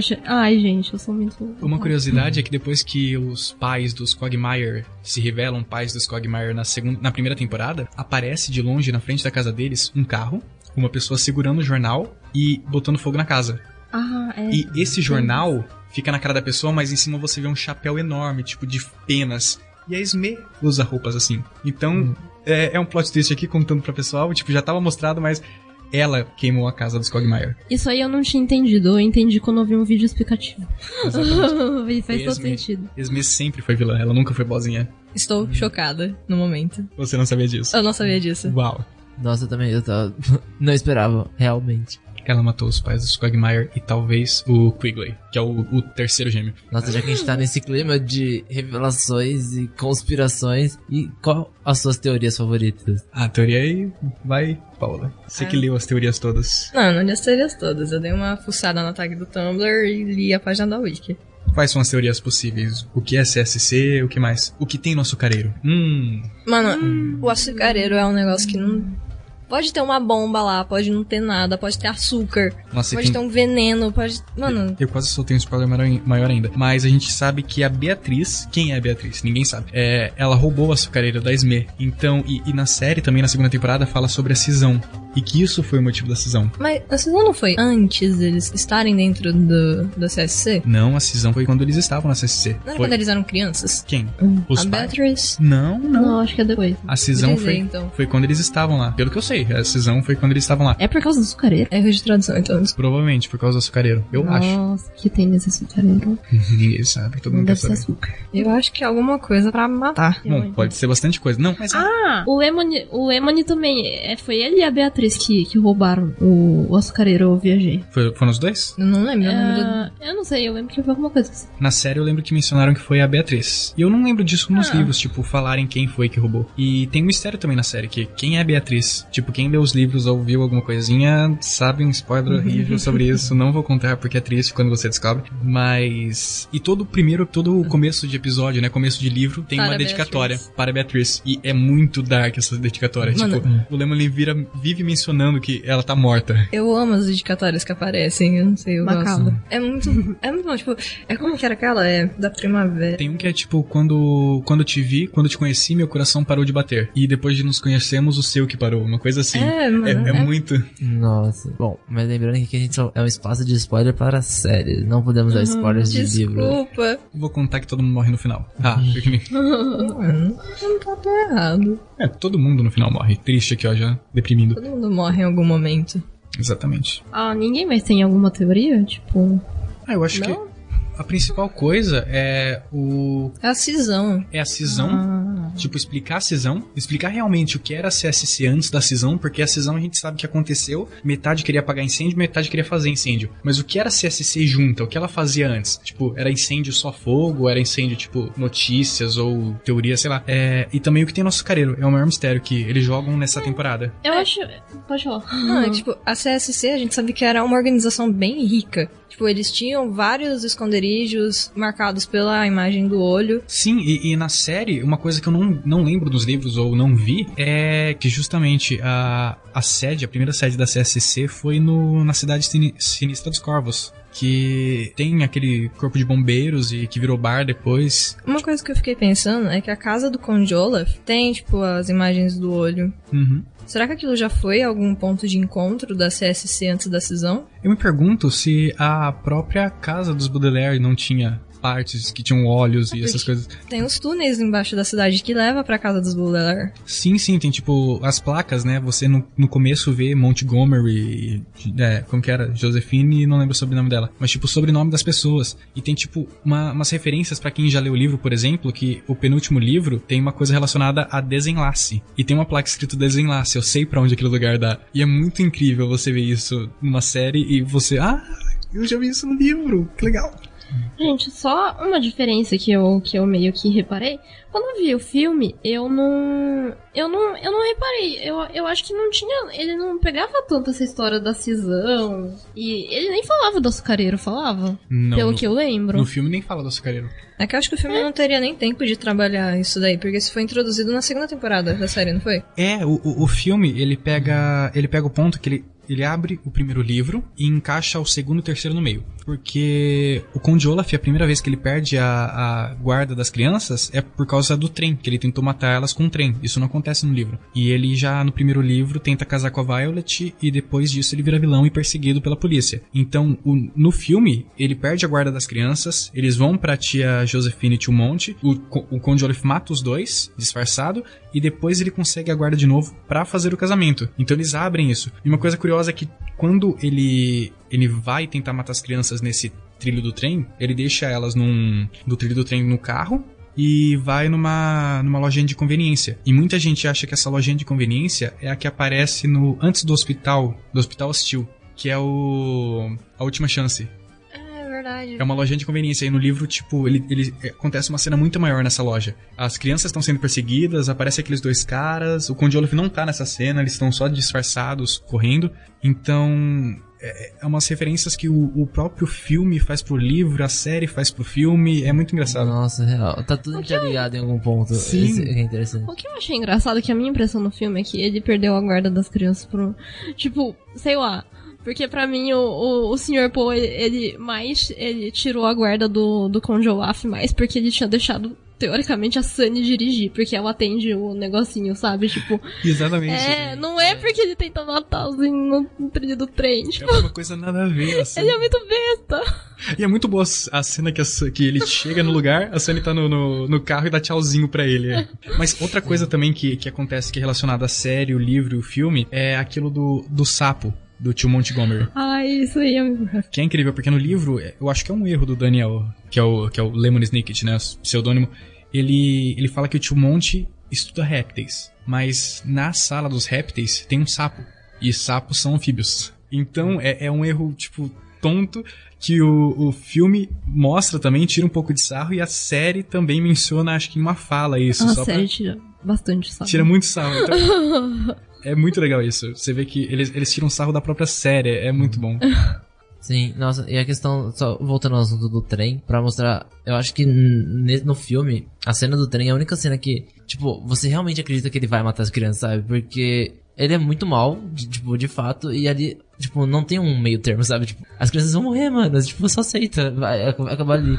[SPEAKER 5] Che... Ai, gente, eu sou muito.
[SPEAKER 3] Uma curiosidade é que depois que os pais dos Quagmire se revelam pais dos Quagmire na, segunda, na primeira temporada, aparece de longe na frente da casa deles um carro, uma pessoa segurando o jornal e botando fogo na casa.
[SPEAKER 5] Ah, é.
[SPEAKER 3] E esse jornal fica na cara da pessoa, mas em cima você vê um chapéu enorme, tipo de penas. E a Esme usa roupas assim. Então, é, é um plot twist aqui contando pra pessoal. Tipo, já tava mostrado, mas ela queimou a casa dos Quagmire.
[SPEAKER 5] Isso aí eu não tinha entendido. Eu entendi quando eu vi um vídeo explicativo.
[SPEAKER 3] Exatamente.
[SPEAKER 5] Faz todo
[SPEAKER 3] Esme.
[SPEAKER 5] sentido.
[SPEAKER 3] Esme sempre foi vilã, ela nunca foi boazinha.
[SPEAKER 4] Estou chocada no momento.
[SPEAKER 3] Você não sabia disso?
[SPEAKER 4] Eu não sabia disso.
[SPEAKER 3] Uau.
[SPEAKER 1] Nossa, eu também, eu tava... não esperava, realmente.
[SPEAKER 3] Ela matou os pais dos Quagmire e talvez o Quigley, que é o, o terceiro gêmeo.
[SPEAKER 1] Nossa, já que a gente tá nesse clima de revelações e conspirações, e qual as suas teorias favoritas?
[SPEAKER 3] A teoria aí vai, Paula. Você que
[SPEAKER 4] Ah.
[SPEAKER 3] leu as teorias todas.
[SPEAKER 4] Não, eu não li as teorias todas. Eu dei uma fuçada na tag do Tumblr e li a página da Wiki.
[SPEAKER 3] Quais são as teorias possíveis? O que é CSC? O que mais? O que tem no açucareiro? Hum.
[SPEAKER 4] Mano, o açucareiro é um negócio que não. Pode ter uma bomba lá, pode não ter nada, pode ter açúcar,
[SPEAKER 3] Nossa,
[SPEAKER 4] pode
[SPEAKER 3] tem-
[SPEAKER 4] ter um veneno, pode. Mano,
[SPEAKER 3] Eu quase soltei um spoiler maior, ainda. Mas a gente sabe que a Beatriz. Quem é a Beatriz? Ninguém sabe. É, ela roubou o açucareiro da Esme. Então, e, e na série também, na segunda temporada, fala sobre a cisão. E que isso foi o motivo da cisão.
[SPEAKER 4] mas a cisão não foi antes deles estarem dentro do, do CSC?
[SPEAKER 3] Não, a cisão foi quando eles estavam na CSC.
[SPEAKER 4] Não era
[SPEAKER 3] Foi.
[SPEAKER 4] quando eles eram crianças?
[SPEAKER 3] Quem? Os
[SPEAKER 4] a
[SPEAKER 3] pais?
[SPEAKER 4] Beatrice.
[SPEAKER 3] Não, não.
[SPEAKER 5] Não, acho que é depois.
[SPEAKER 3] A cisão foi,
[SPEAKER 4] então.
[SPEAKER 3] foi quando eles estavam lá. Pelo que eu sei, a cisão foi quando eles estavam lá.
[SPEAKER 5] É por causa do açucareiro?
[SPEAKER 4] É erro de tradução, então.
[SPEAKER 3] Provavelmente por causa do açucareiro. Eu acho.
[SPEAKER 5] Nossa, que tem nesse açucareiro.
[SPEAKER 3] Ninguém sabe, todo
[SPEAKER 5] Não
[SPEAKER 3] mundo quer
[SPEAKER 5] deve ser
[SPEAKER 3] saber.
[SPEAKER 5] açúcar.
[SPEAKER 4] Eu acho que é alguma coisa pra matar.
[SPEAKER 3] Bom, pode ser bastante coisa. Não, mas é-
[SPEAKER 5] Ah, o Emony, o Emony também. É, foi ele e a Beatriz que, que roubaram o, o açucareiro, eu viajei.
[SPEAKER 3] foi, foram os dois?
[SPEAKER 4] Eu não lembro, eu lembro do...
[SPEAKER 5] Ah, eu não sei, eu lembro que foi alguma coisa assim.
[SPEAKER 3] Na série eu lembro que mencionaram que foi a Beatriz. E eu não lembro disso nos
[SPEAKER 4] Ah.
[SPEAKER 3] livros, tipo, falarem quem foi que roubou. E tem um mistério também na série, que quem é a Beatriz? Tipo, quem leu os livros ou viu alguma coisinha, sabe um spoiler horrível sobre isso. Não vou contar porque é triste quando você descobre. Mas. E todo o primeiro, todo o começo de episódio, né? Começo de livro, tem
[SPEAKER 4] Para
[SPEAKER 3] uma dedicatória
[SPEAKER 4] Beatriz.
[SPEAKER 3] para a Beatriz. E é muito dark essa dedicatória.
[SPEAKER 4] Mano.
[SPEAKER 3] Tipo, o Lemon vira, vive mencionando que ela tá morta.
[SPEAKER 4] Eu amo as dedicatórias que aparecem, eu não sei, eu
[SPEAKER 5] Macabro.
[SPEAKER 4] gosto. É muito, é muito bom, tipo, é como que era aquela? É da primavera.
[SPEAKER 3] Tem um que é tipo, quando, quando te vi, quando te conheci, meu coração parou de bater. E depois de nos conhecermos, o seu que parou. Uma coisa assim.
[SPEAKER 4] É, mano,
[SPEAKER 3] É, é
[SPEAKER 4] é-
[SPEAKER 3] muito.
[SPEAKER 1] Nossa. Bom, mas lembrando que aqui a gente é um espaço de spoiler para séries. Não podemos dar spoilers de livro.
[SPEAKER 4] Desculpa.
[SPEAKER 3] Vou contar que todo mundo morre no final. Ah, porque me-
[SPEAKER 4] Mano, eu não tô errado.
[SPEAKER 3] É, todo mundo no final morre. Triste aqui, ó, já deprimindo.
[SPEAKER 4] Todo mundo morre em algum momento.
[SPEAKER 3] Exatamente.
[SPEAKER 5] Ah, ninguém mais tem alguma teoria? Tipo.
[SPEAKER 3] Ah, eu acho
[SPEAKER 5] Não?
[SPEAKER 3] que a principal coisa é o.
[SPEAKER 4] É a cisão.
[SPEAKER 3] É a cisão.
[SPEAKER 5] Ah,
[SPEAKER 3] Tipo, explicar a cisão, explicar realmente o que era a CSC antes da cisão, porque a cisão a gente sabe que aconteceu, metade queria apagar incêndio, metade queria fazer incêndio. Mas o que era a CSC junta? O que ela fazia antes? Tipo, era incêndio só fogo, era incêndio tipo notícias ou teoria, sei lá. É, e também o que tem no açucareiro, é o maior mistério que eles jogam nessa temporada.
[SPEAKER 5] eu acho. Pode falar.
[SPEAKER 4] Não, é tipo, a CSC a gente sabe que era uma organização bem rica. Tipo, eles tinham vários esconderijos marcados pela imagem do olho.
[SPEAKER 3] Sim, e, e na série, uma coisa que eu não, não lembro dos livros ou não vi é que justamente a, a sede, a primeira sede da CSC foi no, na cidade sini- sinistra dos Corvos. Que tem aquele corpo de bombeiros e que virou bar depois.
[SPEAKER 4] Uma coisa que eu fiquei pensando é que a casa do Conde Olaf tem, tipo, as imagens do olho.
[SPEAKER 3] Uhum.
[SPEAKER 4] Será que aquilo já foi algum ponto de encontro da CSC antes da cisão?
[SPEAKER 3] Eu me pergunto se a própria casa dos Baudelaire não tinha partes que tinham olhos e essas coisas.
[SPEAKER 4] Tem os túneis embaixo da cidade que leva pra casa dos Baudelaire.
[SPEAKER 3] Sim, sim, tem tipo as placas, né? Você no, no começo vê Montgomery, é, como que era? Josephine, não lembro o sobrenome dela. Mas tipo, o sobrenome das pessoas. E tem tipo uma, umas referências pra quem já leu o livro, por exemplo, que o penúltimo livro tem uma coisa relacionada a desenlace. E tem uma placa escrito desenlace, eu sei pra onde aquele lugar dá. E é muito incrível você ver isso numa série e você, ah, eu já vi isso no livro, que legal.
[SPEAKER 5] Gente, só uma diferença que eu, que eu meio que reparei. Quando eu vi o filme, eu não. Eu não, eu não reparei. Eu, eu acho que não tinha. Ele não pegava tanto essa história da cisão. E ele nem falava do açucareiro, falava?
[SPEAKER 3] Não,
[SPEAKER 5] pelo
[SPEAKER 3] no-
[SPEAKER 5] que eu lembro.
[SPEAKER 3] No filme nem fala do açucareiro.
[SPEAKER 4] É que eu acho que o filme não teria nem tempo de trabalhar isso daí, porque isso foi introduzido na segunda temporada da série, não foi?
[SPEAKER 3] É, o, o, o filme, ele pega. Ele pega o ponto que ele. Ele abre o primeiro livro e encaixa o segundo e o terceiro no meio. Porque o Conde Olaf, a primeira vez que ele perde a, a guarda das crianças é por causa do trem, que ele tentou matar elas com um trem. Isso não acontece no livro. E ele já no primeiro livro tenta casar com a Violet e depois disso ele vira vilão e perseguido pela polícia. Então, o- no filme, ele perde a guarda das crianças, eles vão pra tia Josephine Tilmonte, o, co- o Conde Olaf mata os dois, disfarçado, e depois ele consegue a guarda de novo pra fazer o casamento. Então eles abrem isso. E uma coisa curiosa é que quando ele ele vai tentar matar as crianças nesse trilho do trem, ele deixa elas num do trilho do trem no carro e vai numa numa lojinha de conveniência. E muita gente acha que essa lojinha de conveniência é a que aparece no antes do hospital, do hospital hostil, que é o a última chance.
[SPEAKER 4] É verdade.
[SPEAKER 3] É uma lojinha de conveniência. E no livro, tipo, ele, ele acontece uma cena muito maior nessa loja. As crianças estão sendo perseguidas, aparecem aqueles dois caras. O Conde Olaf não tá nessa cena, eles estão só disfarçados, correndo. Então. É, é umas referências que o, o próprio filme faz pro livro, a série faz pro filme. É muito engraçado.
[SPEAKER 1] Nossa, real. Tá tudo interligado em algum ponto.
[SPEAKER 3] Sim.
[SPEAKER 1] É interessante.
[SPEAKER 5] O que eu achei engraçado é que a minha impressão no filme é que ele perdeu a guarda das crianças por. Tipo, sei lá. Porque pra mim o, o, o Sr. Poe, ele, ele mais. Ele tirou a guarda do, do Conde Olaf mais porque ele tinha deixado, teoricamente, a Sunny dirigir. Porque ela atende o negocinho, sabe? Tipo.
[SPEAKER 3] Exatamente.
[SPEAKER 5] É, não é porque ele tenta matar os no, no trilho do trem. Tipo,
[SPEAKER 3] É uma coisa nada a ver, assim.
[SPEAKER 5] ele é muito besta.
[SPEAKER 3] E é muito boa a cena que, a que ele chega no lugar, a Sunny tá no, no, no carro e dá tchauzinho pra ele. é. Mas outra coisa também que, que acontece que é relacionada à série, o livro e o filme é aquilo do, do sapo. Do tio Montgomery.
[SPEAKER 5] Ai, isso aí.
[SPEAKER 3] Que é incrível, porque no livro, eu acho que é um erro do Daniel, que é o, que é o Lemon Snicket, né? O pseudônimo. Ele, ele fala que o tio Monte estuda répteis. Mas na sala dos répteis tem um sapo. E sapos são anfíbios. Então é, é um erro, tipo, tonto que o, o filme mostra também, tira um pouco de sarro. E a série também menciona, acho que em uma fala isso.
[SPEAKER 5] A
[SPEAKER 3] só pra-
[SPEAKER 5] série tira bastante, sabe?
[SPEAKER 3] Tira muito sarro. Então, é muito legal isso. Você vê que eles, eles tiram sarro da própria série. É muito bom.
[SPEAKER 1] Sim, nossa, e a questão, só voltando ao assunto do trem, pra mostrar, eu acho que no filme, a cena do trem é a única cena que, tipo, você realmente acredita que ele vai matar as crianças, sabe? Porque ele é muito mal, de- tipo, de fato, e ali, tipo, não tem um meio termo, sabe? Tipo, as crianças vão morrer, mano, tipo, só aceita, vai acabar ali.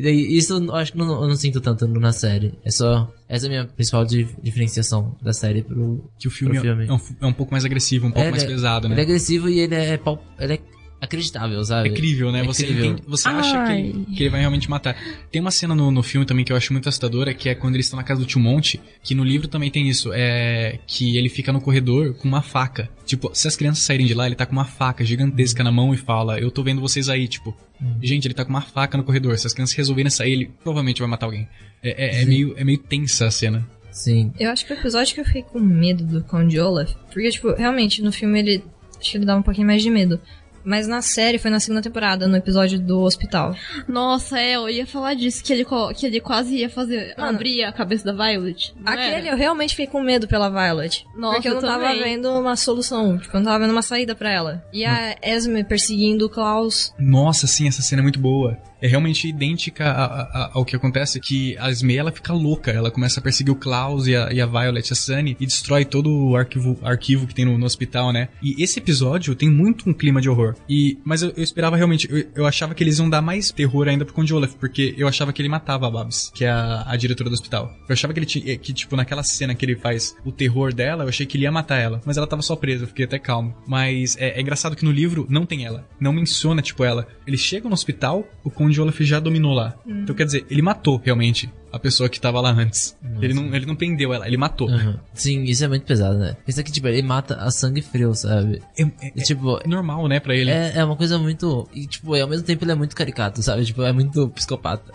[SPEAKER 1] Isso eu acho que não, eu não sinto tanto na série. É só, essa é a minha principal di- diferenciação da série pro,
[SPEAKER 3] Que o filme,
[SPEAKER 1] filme.
[SPEAKER 3] É, um, é um pouco mais agressivo, um pouco
[SPEAKER 1] É,
[SPEAKER 3] mais
[SPEAKER 1] é-
[SPEAKER 3] pesado, né?
[SPEAKER 1] Ele é agressivo e ele é, ele é acreditável, sabe?
[SPEAKER 3] É crível, né?
[SPEAKER 1] É
[SPEAKER 3] você
[SPEAKER 1] crível.
[SPEAKER 3] você acha que ele, que ele vai realmente matar. Tem uma cena no, no filme também que eu acho muito assustadora, que é quando eles estão na casa do tio Monte, que no livro também tem isso, é que ele fica no corredor com uma faca. Tipo, se as crianças saírem de lá, ele tá com uma faca gigantesca na mão e fala, eu tô vendo vocês aí, tipo. Gente, ele tá com uma faca no corredor. Se as crianças resolverem sair, ele provavelmente vai matar alguém. É, é- é meio, é meio tensa a cena.
[SPEAKER 1] Sim.
[SPEAKER 4] Eu acho que o episódio que eu fiquei com medo do Conde Olaf, porque, tipo, realmente, no filme ele. Acho que ele dá um pouquinho mais de medo. Mas na série foi na segunda temporada, no episódio do hospital.
[SPEAKER 5] Nossa, é, eu ia falar disso, que ele, que ele quase ia fazer,
[SPEAKER 4] Mano,
[SPEAKER 5] abrir a cabeça da Violet.
[SPEAKER 4] Aquele
[SPEAKER 5] era?
[SPEAKER 4] eu realmente fiquei com medo pela Violet.
[SPEAKER 5] Nossa,
[SPEAKER 4] porque eu não
[SPEAKER 5] eu
[SPEAKER 4] tava
[SPEAKER 5] também.
[SPEAKER 4] vendo uma solução. Tipo, eu não tava vendo uma saída pra ela. E a Esme perseguindo o Klaus.
[SPEAKER 3] Nossa, sim, essa cena é muito boa. É realmente idêntica a- a- ao que acontece, que a Esme, ela fica louca. Ela começa a perseguir o Klaus e a, e a Violet, a Sunny, e destrói todo o arquivo, arquivo que tem no, no hospital, né? E esse episódio tem muito um clima de horror. E, mas eu, eu esperava realmente, eu, eu achava que eles iam dar mais terror ainda pro Conde Olaf, porque eu achava que ele matava a Babs, que é a, a diretora do hospital. Eu achava que ele tinha, que tipo, naquela cena que ele faz o terror dela, eu achei que ele ia matar ela. Mas ela tava só presa, eu fiquei até calmo. Mas é, é engraçado que no livro não tem ela. Não menciona, tipo, ela. Eles chegam no hospital, o Conde Conde Olaf já dominou lá. Então quer dizer, ele matou realmente a pessoa que tava lá antes. Ele não, ele não prendeu ela, ele matou.
[SPEAKER 1] Aham. Sim, isso é muito pesado, né? Isso aqui, tipo, ele mata a sangue frio, sabe?
[SPEAKER 3] É, é-
[SPEAKER 1] E, tipo,
[SPEAKER 3] é normal, né, pra ele.
[SPEAKER 1] é, é uma coisa muito. E, tipo, ao mesmo tempo ele é muito caricato, sabe? Tipo, é muito psicopata.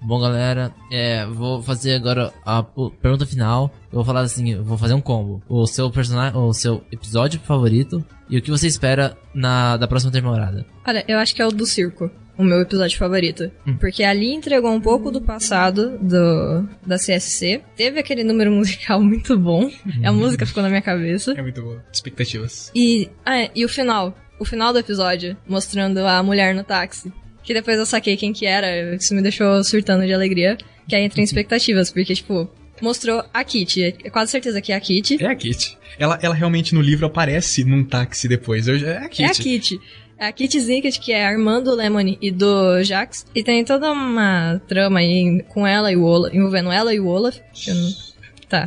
[SPEAKER 1] Bom, galera, é, vou fazer agora a pergunta final. Eu vou falar assim, eu vou fazer um combo. O seu personagem, o seu episódio favorito e o que você espera na da próxima temporada.
[SPEAKER 4] Olha, eu acho que é o do circo. O meu episódio favorito. Porque ali entregou um pouco do passado do, da CSC. Teve aquele número musical muito bom. A música ficou na minha cabeça.
[SPEAKER 3] É muito boa. Expectativas.
[SPEAKER 4] E, ah, e o final. O final do episódio, mostrando a mulher no táxi. Que depois eu saquei quem que era. Isso me deixou surtando de alegria. Que aí entra em expectativas. Porque, tipo, mostrou a Kitty. É quase certeza que é a Kitty.
[SPEAKER 3] É a Kitty. Ela, ela realmente no livro aparece num táxi depois. Eu, é a Kitty.
[SPEAKER 4] É a Kitty. É a Kitty Zinkett, que é a irmã do Lemony e do Jax. E tem toda uma trama aí com ela e o Olaf, envolvendo ela e o Olaf. não- Tá.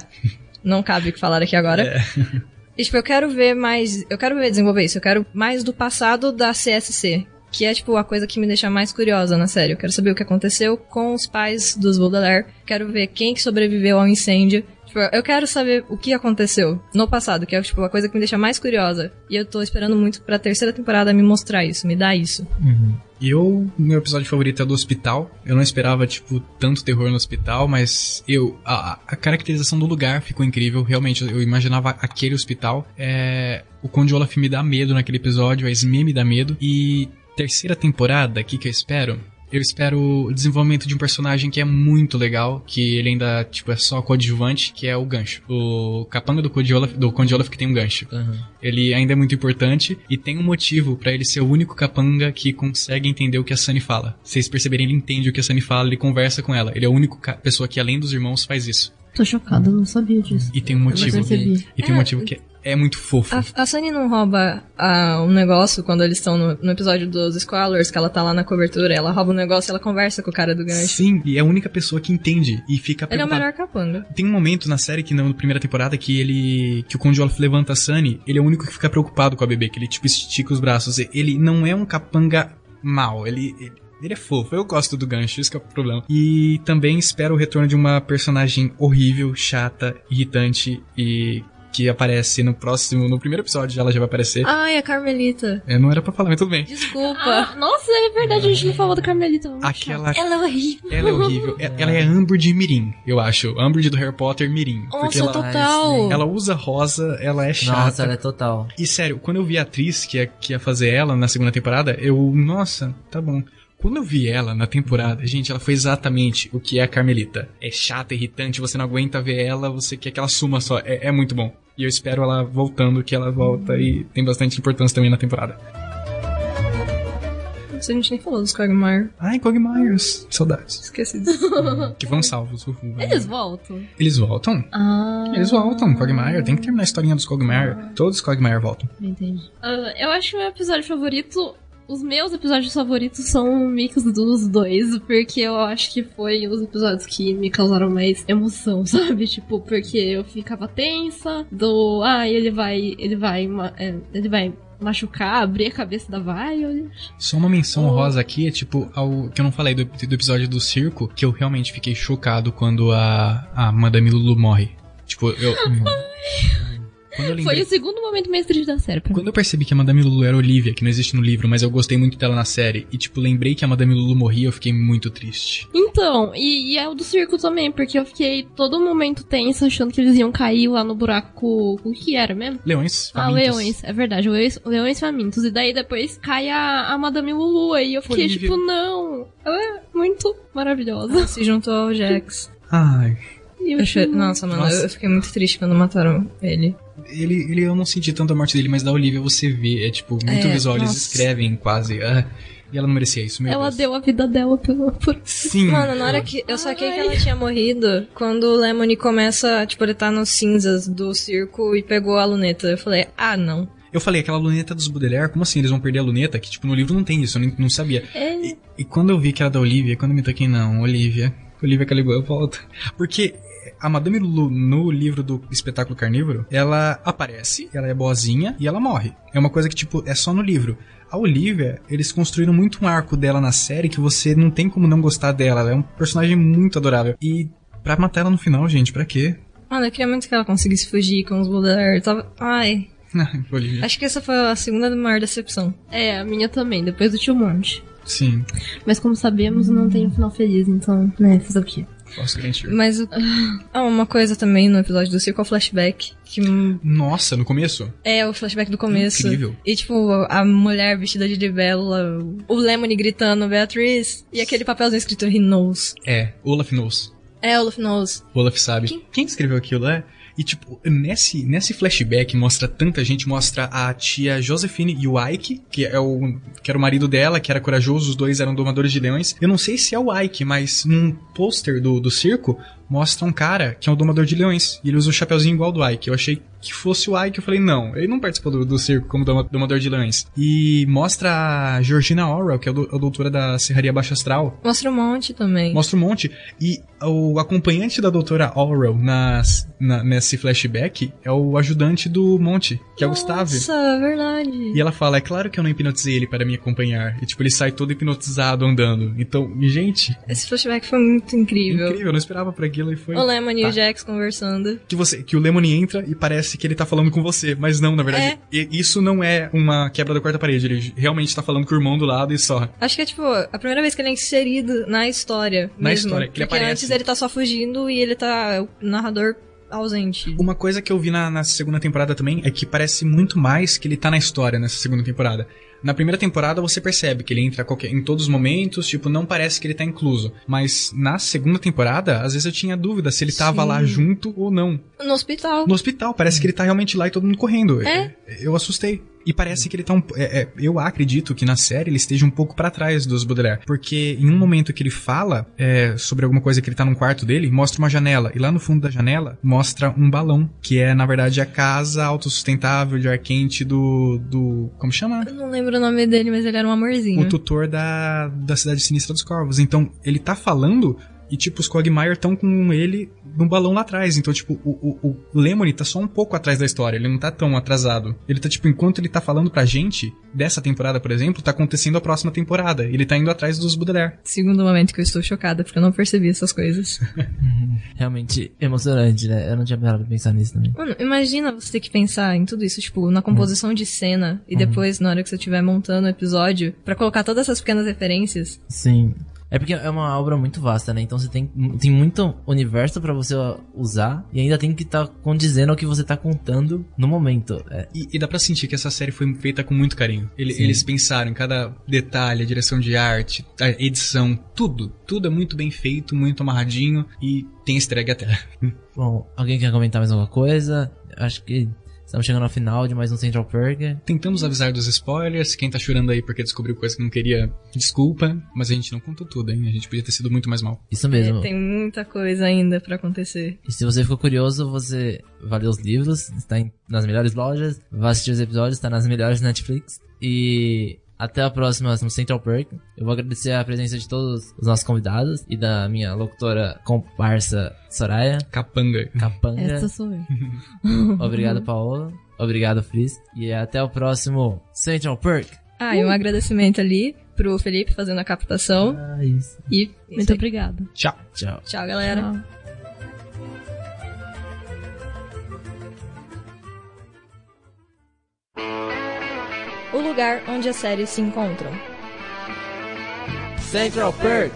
[SPEAKER 4] Não cabe o que falar aqui agora. E, tipo, eu quero ver mais. Eu quero ver desenvolver isso. Eu quero mais do passado da CSC. Que é, tipo, a coisa que me deixa mais curiosa na série. Eu quero saber o que aconteceu com os pais dos Baudelaire. Quero ver quem que sobreviveu ao incêndio. Tipo, eu quero saber o que aconteceu no passado, que é, tipo, a coisa que me deixa mais curiosa. E eu tô esperando muito pra terceira temporada me mostrar isso, me dar isso.
[SPEAKER 3] E eu, meu episódio favorito é do hospital. Eu não esperava, tipo, tanto terror no hospital, mas eu. A, a caracterização do lugar ficou incrível. Realmente, eu imaginava aquele hospital. É, o Conde Olaf me dá medo naquele episódio, a Smee me dá medo. E terceira temporada, o que, que eu espero? Eu espero o desenvolvimento de um personagem que é muito legal, que ele ainda, tipo, é só coadjuvante, que é o gancho. O capanga do Conde Olaf, do Conde Olaf que tem um gancho.
[SPEAKER 1] Aham.
[SPEAKER 3] Ele ainda é muito importante e tem um motivo pra ele ser o único capanga que consegue entender o que a Sunny fala. Se vocês perceberem, ele entende o que a Sunny fala, ele conversa com ela. Ele é a única ca- pessoa que, além dos irmãos, faz isso.
[SPEAKER 5] Tô chocada, eu não sabia disso.
[SPEAKER 3] E tem um motivo.
[SPEAKER 5] Eu percebi.
[SPEAKER 3] E tem um motivo que é, é muito fofo.
[SPEAKER 4] A, a Sunny não rouba ah, um negócio quando eles estão no, no episódio dos Scholars, que ela tá lá na cobertura, ela rouba um negócio e ela conversa com o cara do gancho.
[SPEAKER 3] Sim, e é a única pessoa que entende e fica
[SPEAKER 4] Ele é o melhor capanga.
[SPEAKER 3] Tem um momento na série que na primeira temporada que ele. que o Conde Olaf levanta a Sunny, ele é o único que fica preocupado com a bebê, que ele tipo estica os braços. Ele não é um capanga mal, ele. ele ele é fofo, eu gosto do gancho, isso que é o problema. E também espero o retorno de uma personagem horrível, chata, irritante e que aparece no próximo, no primeiro episódio ela já vai aparecer.
[SPEAKER 4] Ai, a Carmelita.
[SPEAKER 3] É, não era pra falar, mas tudo bem.
[SPEAKER 4] Desculpa.
[SPEAKER 5] Ah, nossa, é verdade, a gente não falou da Carmelita.
[SPEAKER 3] Aquela-.
[SPEAKER 5] Ela é horrível.
[SPEAKER 3] Ela é horrível. É- Ela é Umbridge Mirim, eu acho. Umbridge do Harry Potter Mirim. porque
[SPEAKER 5] Nossa,
[SPEAKER 3] ela,
[SPEAKER 5] total.
[SPEAKER 3] ela usa rosa, ela é chata.
[SPEAKER 1] Nossa, ela é total.
[SPEAKER 3] E sério, quando eu vi a atriz que ia, que ia fazer ela na segunda temporada, eu. Nossa, tá bom. Quando eu vi ela na temporada, gente, ela foi exatamente o que é a Carmelita. É chata, irritante, você não aguenta ver ela, você quer que ela suma só. É, é muito bom. E eu espero ela voltando, que ela volta e tem bastante importância também na temporada.
[SPEAKER 4] Isso a gente nem falou dos Quagmire.
[SPEAKER 3] Ai, Cogmires. Saudades.
[SPEAKER 4] Esqueci disso.
[SPEAKER 3] Que vão salvos. uhul.
[SPEAKER 5] Eles voltam.
[SPEAKER 3] Eles voltam?
[SPEAKER 5] Ah.
[SPEAKER 3] Eles voltam, Cogmire. Tem que terminar a historinha dos Cogmire. Todos os Cogmire voltam.
[SPEAKER 5] Entendi. Ah, eu acho que o meu episódio favorito. Os meus episódios favoritos são um mix dos dois, porque eu acho que foi os episódios que me causaram mais emoção, sabe? Tipo, porque eu ficava tensa, do. Ah, ele vai. Ele vai. é, ele vai machucar, abrir a cabeça da Violet.
[SPEAKER 3] Só uma menção
[SPEAKER 5] Oh.
[SPEAKER 3] honrosa aqui é tipo ao que eu não falei do, do episódio do circo, que eu realmente fiquei chocado quando a, a Madame Lulu morre. Tipo, eu. quando eu
[SPEAKER 5] Foi
[SPEAKER 3] lembrei.
[SPEAKER 5] o segundo momento mais triste da série pra mim.
[SPEAKER 3] Quando eu percebi que a Madame Lulu era Olivia, que não existe no livro, mas eu gostei muito dela na série, e tipo, lembrei que a Madame Lulu morria, eu fiquei muito triste.
[SPEAKER 5] Então, e, e é o do circo também, porque eu fiquei todo momento tensa achando que eles iam cair lá no buraco. O que era mesmo?
[SPEAKER 3] Leões,
[SPEAKER 5] Ah,
[SPEAKER 3] famintos.
[SPEAKER 5] leões, é verdade, leões, leões famintos. E daí depois cai a, a Madame Lulu e eu fiquei
[SPEAKER 3] Olivia.
[SPEAKER 5] tipo, não, ela é muito maravilhosa.
[SPEAKER 4] Se juntou ao Jax.
[SPEAKER 3] Ai.
[SPEAKER 5] Eu,
[SPEAKER 4] Eu che- Nossa, mano,
[SPEAKER 3] Nossa.
[SPEAKER 4] eu fiquei muito triste quando mataram ele.
[SPEAKER 3] Ele, ele, eu não senti tanto a morte dele, mas da Olivia você vê, é tipo, muito
[SPEAKER 4] É,
[SPEAKER 3] visual, eles
[SPEAKER 4] nossa.
[SPEAKER 3] escrevem quase. ah, e ela não merecia isso, meu
[SPEAKER 5] ela
[SPEAKER 3] Deus.
[SPEAKER 5] deu a vida dela por. por...
[SPEAKER 3] Sim.
[SPEAKER 4] Mano, na hora que eu saquei que ela tinha morrido, quando o Lemony começa, tipo, ele tá nos cinzas do circo e pegou a luneta. Eu falei, ah, não.
[SPEAKER 3] Eu falei, aquela luneta dos Baudelaire, como assim? Eles vão perder a luneta? Que, tipo, no livro não tem isso, eu nem, não sabia.
[SPEAKER 5] É.
[SPEAKER 3] E, e quando eu vi que era da Olivia, quando eu me toquei, não, Olivia. Olivia Caligula, eu volto. Porque a Madame Lulu, no livro do Espetáculo Carnívoro, ela aparece, ela é boazinha e ela morre. É uma coisa que, tipo, é só no livro. A Olivia, eles construíram muito um arco dela na série que você não tem como não gostar dela. Ela é um personagem muito adorável. E pra matar ela no final, gente, pra quê?
[SPEAKER 4] Mano, eu queria muito que ela conseguisse fugir com os Baudelaire. Tava... Ai,
[SPEAKER 3] Olivia.
[SPEAKER 4] acho que essa foi a segunda maior decepção.
[SPEAKER 5] É, a minha também, depois do Tio Monte.
[SPEAKER 3] Sim,
[SPEAKER 5] Mas como sabemos, não tem um final feliz, então, né, fazer o quê?
[SPEAKER 4] Mas o- ah, uma coisa também no episódio do Circo é o flashback. Que
[SPEAKER 3] Nossa, no começo?
[SPEAKER 4] é o flashback do começo.
[SPEAKER 3] Incrível.
[SPEAKER 4] E tipo, a mulher vestida de libélula, o Lemony gritando Beatriz, e aquele papelzinho escrito He knows.
[SPEAKER 3] É, Olaf knows.
[SPEAKER 4] É, Olaf knows.
[SPEAKER 3] O Olaf sabe.
[SPEAKER 4] Quem?
[SPEAKER 3] Quem, escreveu aquilo, é? E, tipo, nesse, nesse flashback mostra tanta gente, mostra a tia Josephine e o Ike, que, é o, que era o marido dela, que era corajoso, os dois eram domadores de leões. Eu não sei se é o Ike, mas num pôster do, do circo, mostra um cara que é um domador de leões. E ele usa um chapeuzinho igual do Ike. Eu achei que fosse o Ike, eu falei, não, ele não participou do, do circo como doma- domador de leões. E mostra a Georgina Orwell, que é a doutora da Serraria Baixa Astral,
[SPEAKER 4] Mostra um monte também.
[SPEAKER 3] Mostra um monte. E o acompanhante da doutora Orwell nas, na- nesse flashback é o ajudante do Monte, que é o Gustavo.
[SPEAKER 4] Nossa, verdade.
[SPEAKER 3] E ela fala, é claro que eu não hipnotizei ele para me acompanhar. E tipo, ele sai todo hipnotizado andando. Então, gente,
[SPEAKER 4] Esse flashback foi muito incrível.
[SPEAKER 3] incrível, eu não esperava por aquilo e foi.
[SPEAKER 4] O Lemony e
[SPEAKER 3] Tá.
[SPEAKER 4] o Jax conversando.
[SPEAKER 3] Que, você, que o Lemony entra e parece que ele tá falando com você, mas não, na verdade, e- isso não é uma quebra da quarta parede, ele realmente tá falando com o irmão do lado e só.
[SPEAKER 4] Acho que é tipo a primeira vez que ele é inserido na história.
[SPEAKER 3] Na
[SPEAKER 4] mesmo.
[SPEAKER 3] história, que ele aparece.
[SPEAKER 4] Antes ele tá só fugindo e ele tá o narrador ausente.
[SPEAKER 3] Uma coisa que eu vi na, na segunda temporada também é que parece muito mais que ele tá na história nessa segunda temporada. Na primeira temporada você percebe que ele entra qualquer- em todos os momentos, tipo, não parece que ele tá incluso. Mas na segunda temporada, às vezes eu tinha dúvida se ele tava
[SPEAKER 4] Sim.
[SPEAKER 3] lá junto ou não.
[SPEAKER 4] No hospital.
[SPEAKER 3] No hospital, parece que ele tá realmente lá e todo mundo correndo.
[SPEAKER 4] É?
[SPEAKER 3] Eu assustei. E parece que ele tá um. é, é, eu acredito que na série ele esteja um pouco pra trás dos Baudelaire. Porque em um momento que ele fala é, sobre alguma coisa que ele tá num quarto dele, mostra uma janela. E lá no fundo da janela mostra um balão. Que é, na verdade, a casa autossustentável de ar quente do. do. Como chama?
[SPEAKER 4] Eu não lembro o nome dele, mas ele era um amorzinho.
[SPEAKER 3] o tutor da, da cidade sinistra dos corvos. Então, ele tá falando e, tipo, os Quagmire estão com ele num balão lá atrás. Então, tipo, o, o, o Lemony tá só um pouco atrás da história. Ele não tá tão atrasado. Ele tá, tipo, enquanto ele tá falando pra gente, dessa temporada, por exemplo, tá acontecendo a próxima temporada. Ele tá indo atrás dos Baudelaire.
[SPEAKER 4] Segundo momento que eu estou chocada, porque eu não percebi essas coisas.
[SPEAKER 1] Realmente emocionante, né? Eu não tinha parado pra pensar nisso também.
[SPEAKER 4] Mano, imagina você ter que pensar em tudo isso, tipo, na composição de cena e depois, na hora que você estiver montando o episódio, pra colocar todas essas pequenas referências.
[SPEAKER 1] Sim. É porque é uma obra muito vasta, né? Então você tem, tem muito universo pra você usar e ainda tem que estar condizendo ao que você tá contando no momento. É,
[SPEAKER 3] E, e dá pra sentir que essa série foi feita com muito carinho. Ele- eles pensaram em cada detalhe, a direção de arte, a edição, tudo. Tudo é muito bem feito, muito amarradinho e tem easter egg até.
[SPEAKER 1] bom, alguém quer comentar mais alguma coisa? Acho que estamos chegando ao final de mais um Central Perk.
[SPEAKER 3] Tentamos avisar dos spoilers, quem tá chorando aí porque descobriu coisa que não queria, desculpa, mas a gente não contou tudo, hein? A gente podia ter sido muito mais mal.
[SPEAKER 1] Isso mesmo.
[SPEAKER 4] É, tem muita coisa ainda pra acontecer.
[SPEAKER 1] E se você ficou curioso, você vai ler os livros, está nas melhores lojas, vai assistir os episódios, está nas melhores Netflix. E até a próxima no Central Perk. Eu vou agradecer a presença de todos os nossos convidados e da minha locutora comparsa Soraya
[SPEAKER 3] Capanga.
[SPEAKER 1] Capanga.
[SPEAKER 5] Essa sou eu.
[SPEAKER 1] Obrigado, Paola. Obrigado, Fris. E até o próximo Central Perk.
[SPEAKER 4] Ah, e um agradecimento ali pro Felipe fazendo a captação.
[SPEAKER 1] Ah, isso.
[SPEAKER 4] E
[SPEAKER 5] Muito obrigada.
[SPEAKER 3] Tchau.
[SPEAKER 1] Tchau.
[SPEAKER 4] Tchau, galera.
[SPEAKER 5] Tchau.
[SPEAKER 4] O lugar onde as séries se encontram.
[SPEAKER 1] Central Perk.